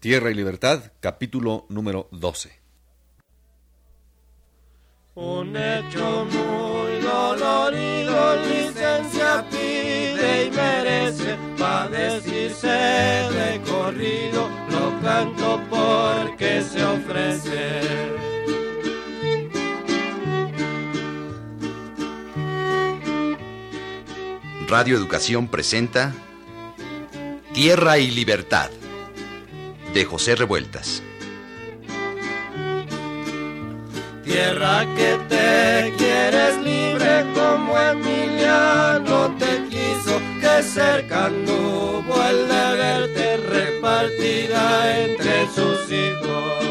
Tierra y Libertad, capítulo número 12. Un hecho muy dolorido, licencia pide y merece, pa' decirse de corrido, lo canto porque se ofrece. Radio Educación presenta Tierra y Libertad de José Revueltas. Tierra que te quieres libre como Emiliano te quiso, que cerca anduvo el verte repartida entre sus hijos.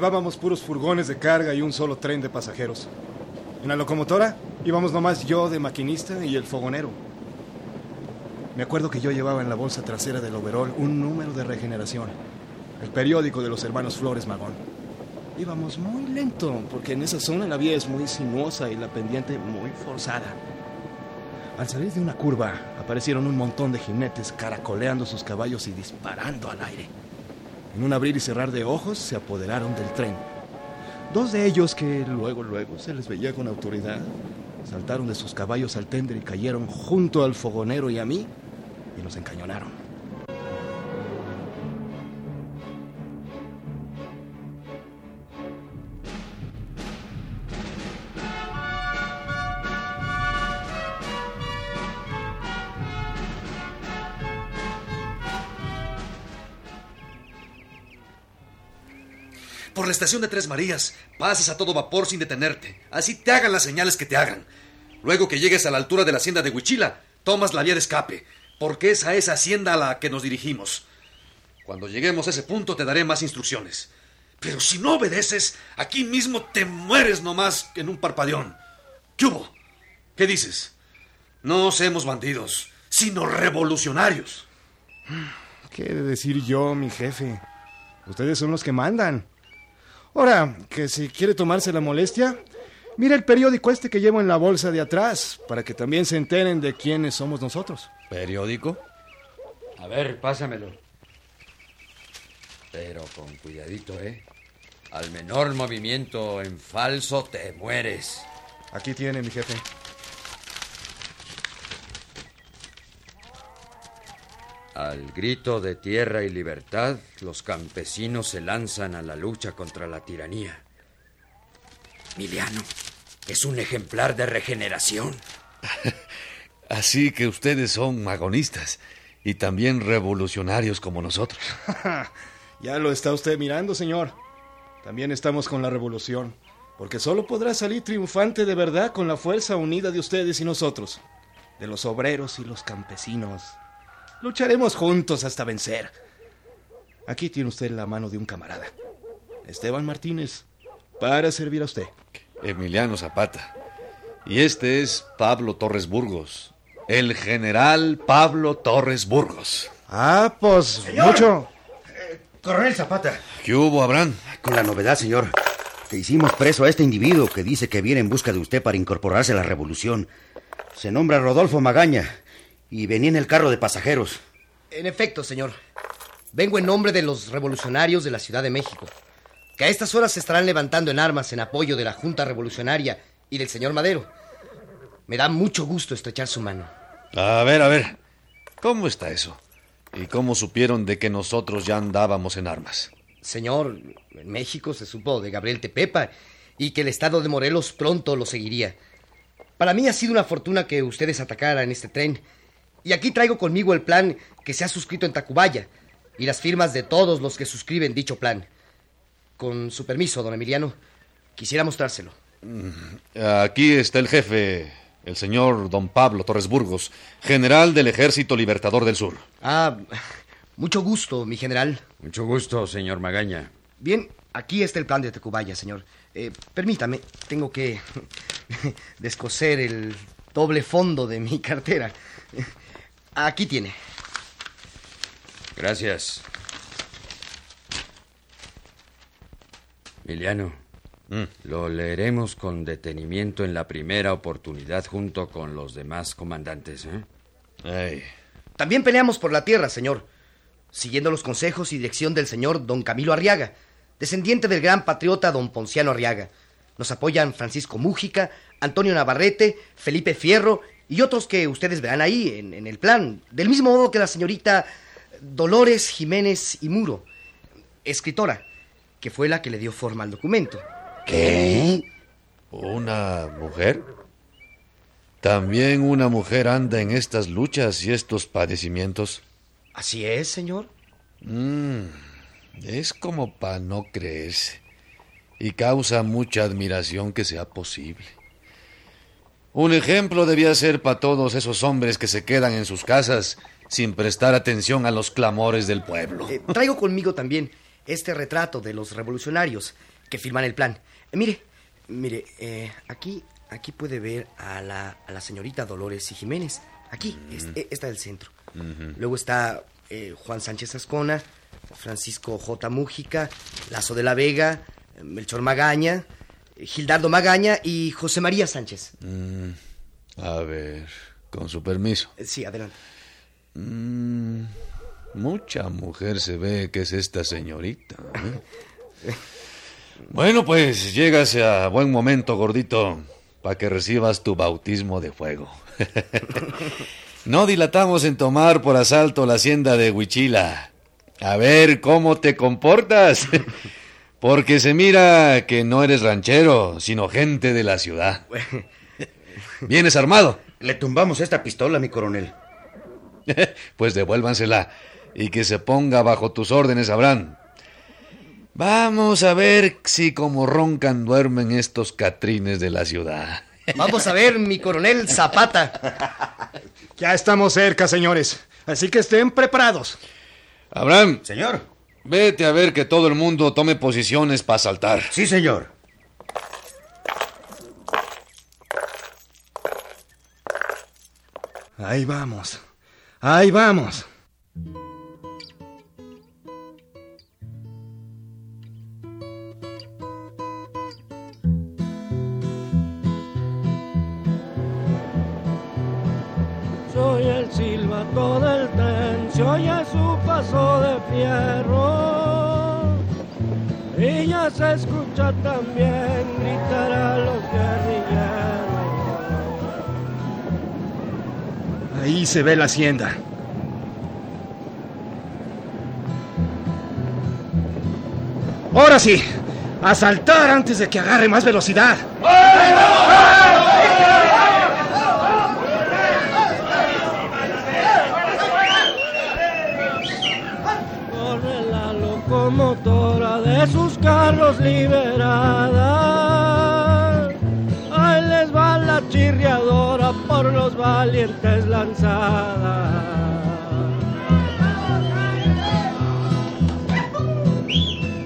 Llevábamos puros furgones de carga y un solo tren de pasajeros. En la locomotora íbamos nomás yo de maquinista y el fogonero. Me acuerdo que yo llevaba en la bolsa trasera del overol un número de regeneración, el periódico de los hermanos Flores Magón. Íbamos muy lento, porque en esa zona la vía es muy sinuosa y la pendiente muy forzada. Al salir de una curva, aparecieron un montón de jinetes caracoleando sus caballos y disparando al aire. En un abrir y cerrar de ojos se apoderaron del tren. Dos de ellos, que luego, luego se les veía con autoridad, saltaron de sus caballos al tender y cayeron junto al fogonero y a mí y nos encañonaron. Por la estación de Tres Marías, pasas a todo vapor sin detenerte. Así te hagan las señales que te hagan. Luego que llegues a la altura de la hacienda de Huichila, tomas la vía de escape, porque es esa hacienda a la que nos dirigimos. Cuando lleguemos a ese punto te daré más instrucciones. Pero si no obedeces, aquí mismo te mueres nomás en un parpadeón. ¿Qué hubo? ¿Qué dices? No seamos bandidos, sino revolucionarios. ¿Qué he de decir yo, mi jefe? Ustedes son los que mandan. Ahora, que si quiere tomarse la molestia, mira el periódico este que llevo en la bolsa de atrás, para que también se enteren de quiénes somos nosotros. ¿Periódico? A ver, pásamelo. Pero con cuidadito, ¿eh? Al menor movimiento en falso te mueres. Aquí tiene, mi jefe. Al grito de tierra y libertad, los campesinos se lanzan a la lucha contra la tiranía. Miliano, es un ejemplar de regeneración. Así que ustedes son magonistas y también revolucionarios como nosotros. ya lo está usted mirando, señor. También estamos con la revolución, porque solo podrá salir triunfante de verdad con la fuerza unida de ustedes y nosotros, de los obreros y los campesinos. Lucharemos juntos hasta vencer. Aquí tiene usted la mano de un camarada. Esteban Martínez, para servir a usted. Emiliano Zapata. Y este es Pablo Torres Burgos. El general Pablo Torres Burgos. Ah, pues mucho. Coronel Zapata. ¿Qué hubo, Abraham? Con la novedad, señor. Que hicimos preso a este individuo que dice que viene en busca de usted para incorporarse a la revolución. Se nombra Rodolfo Magaña y venía en el carro de pasajeros. En efecto, señor. Vengo en nombre de los revolucionarios de la Ciudad de México, que a estas horas se estarán levantando en armas en apoyo de la Junta Revolucionaria y del señor Madero. Me da mucho gusto estrechar su mano. A ver, a ver. ¿Cómo está eso? ¿Y cómo supieron de que nosotros ya andábamos en armas? Señor, en México se supo de Gabriel Tepepa y que el estado de Morelos pronto lo seguiría. Para mí ha sido una fortuna que ustedes atacaran este tren y aquí traigo conmigo el plan que se ha suscrito en Tacubaya y las firmas de todos los que suscriben dicho plan. Con su permiso, don Emiliano, quisiera mostrárselo. Aquí está el jefe, el señor don Pablo Torres Burgos, general del Ejército Libertador del Sur. Ah, mucho gusto, mi general. Mucho gusto, señor Magaña. Bien, aquí está el plan de Tacubaya, señor. Eh, permítame, tengo que descoser el doble fondo de mi cartera. Aquí tiene. Gracias. Emiliano, Mm. lo leeremos con detenimiento en la primera oportunidad junto con los demás comandantes. ¿eh? Ay, También peleamos por la tierra, señor, siguiendo los consejos y dirección del señor don Camilo Arriaga, descendiente del gran patriota don Ponciano Arriaga. Nos apoyan Francisco Mújica, Antonio Navarrete, Felipe Fierro y otros que ustedes verán ahí en, en el plan, del mismo modo que la señorita Dolores Jiménez y Muro, escritora, que fue la que le dio forma al documento. ¿Qué? ¿una mujer? También una mujer anda en estas luchas y estos padecimientos. Así es, señor. Mm, es como para no creerse. Y causa mucha admiración que sea posible. Un ejemplo debía ser para todos esos hombres que se quedan en sus casas sin prestar atención a los clamores del pueblo. Eh, traigo conmigo también este retrato de los revolucionarios que firman el plan. Eh, mire, mire, eh, aquí, aquí puede ver a la, a la señorita Dolores y Jiménez. Aquí, es- eh, está del centro. Luego está Juan Sánchez Ascona, Francisco J. Mújica, Lazo de la Vega, Melchor Magaña, Gildardo Magaña y José María Sánchez. Mm, a ver, con su permiso. Eh, sí, adelante. Mm, mucha mujer se ve que es esta señorita. ¿eh? Bueno, pues llégase a buen momento, gordito, para que recibas tu bautismo de fuego. no dilatamos en tomar por asalto la hacienda de Huichila. A ver cómo te comportas. Porque se mira que no eres ranchero, sino gente de la ciudad. ¿Vienes armado? Le tumbamos esta pistola, mi coronel. pues devuélvansela y que se ponga bajo tus órdenes, Abraham. Vamos a ver si como roncan duermen estos catrines de la ciudad. Vamos a ver, mi coronel Zapata. Ya estamos cerca, señores. Así que estén preparados. Abraham, Señor. Vete a ver que todo el mundo tome posiciones para saltar. Sí, señor. Ahí vamos. Ahí vamos. Soy el silbato del tren, se oye su paso de fierro. Se escucha también gritar a los guerrilleros. Ahí se ve la hacienda. Ahora sí, a saltar antes de que agarre más velocidad. Corre locomotora de sus carros liberada. Ahí les va la chirriadora por los valientes lanzada.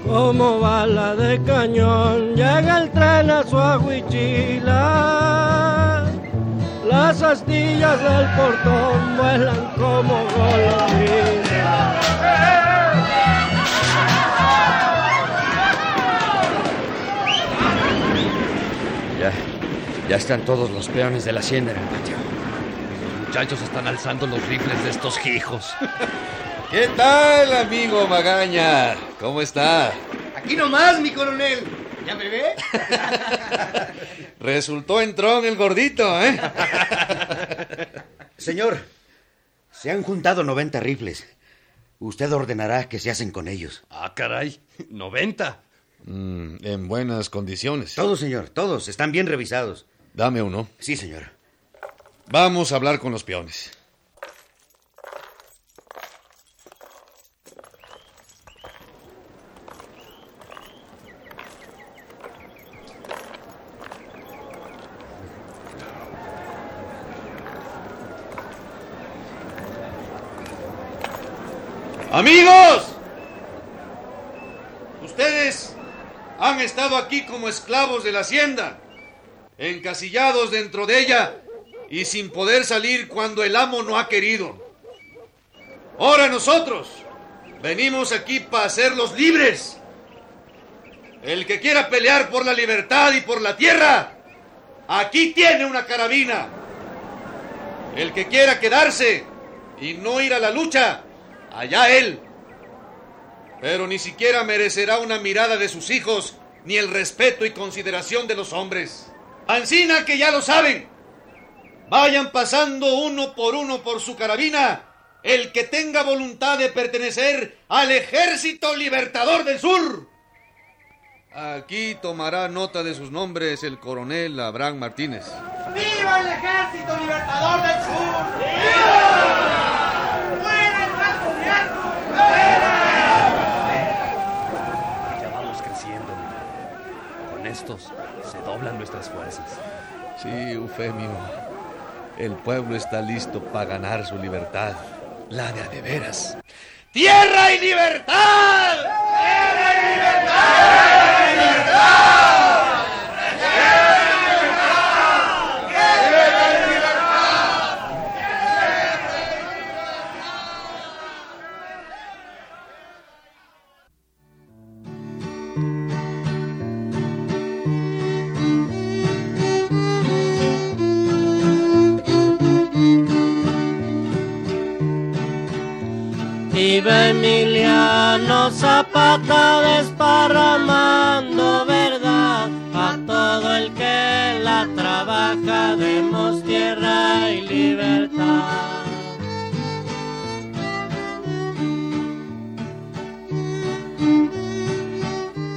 Como bala de cañón llega el tren a su aguichila. Las astillas del portón vuelan como golondrinas. Ya están todos los peones de la hacienda en el patio. Los muchachos están alzando los rifles de estos hijos. ¿Qué tal, amigo Magaña? ¿Cómo está? Aquí nomás, mi coronel. ¿Ya me ve? Resultó entrón el gordito, ¿eh? Señor, se han juntado 90 rifles. Usted ordenará que se hacen con ellos. Ah, caray, 90. Mm, en buenas condiciones. Todos, señor, todos. Están bien revisados. Dame uno. Sí, señor. Vamos a hablar con los peones. Amigos, ustedes han estado aquí como esclavos de la hacienda. Encasillados dentro de ella y sin poder salir cuando el amo no ha querido. Ahora nosotros venimos aquí para hacerlos libres. El que quiera pelear por la libertad y por la tierra, aquí tiene una carabina. El que quiera quedarse y no ir a la lucha, allá él. Pero ni siquiera merecerá una mirada de sus hijos ni el respeto y consideración de los hombres. Ancina que ya lo saben. Vayan pasando uno por uno por su carabina el que tenga voluntad de pertenecer al Ejército Libertador del Sur. Aquí tomará nota de sus nombres el coronel Abraham Martínez. ¡Viva el Ejército Libertador del Sur! ¡Viva! ¡Muera el Con estos se doblan nuestras fuerzas. Sí, Eufemio. El pueblo está listo para ganar su libertad. La de a de veras. ¡Tierra y libertad! ¡Tierra y libertad! Vive Emiliano Zapata desparramando verdad a todo el que la trabaja, demos tierra y libertad.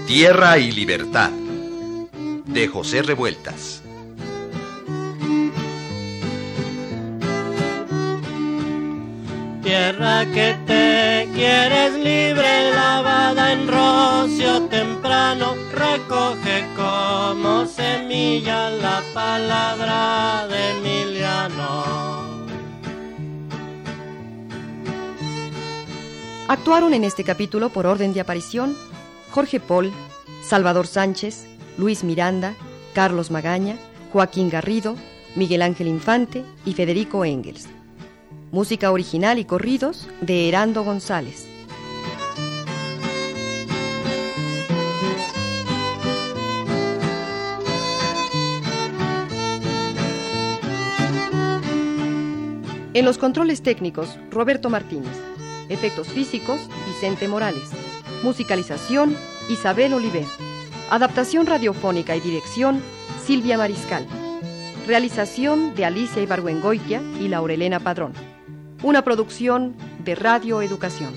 Tierra y Libertad de José Revueltas. Tierra que te quieres libre, lavada en rocio temprano, recoge como semilla la palabra de Emiliano. Actuaron en este capítulo por orden de aparición Jorge Paul, Salvador Sánchez, Luis Miranda, Carlos Magaña, Joaquín Garrido, Miguel Ángel Infante y Federico Engels. Música original y corridos de Herando González. En los controles técnicos, Roberto Martínez. Efectos físicos, Vicente Morales. Musicalización, Isabel Oliver. Adaptación radiofónica y dirección, Silvia Mariscal. Realización de Alicia Ibargüengoitia y Laurelena Padrón. Una producción de Radio Educación.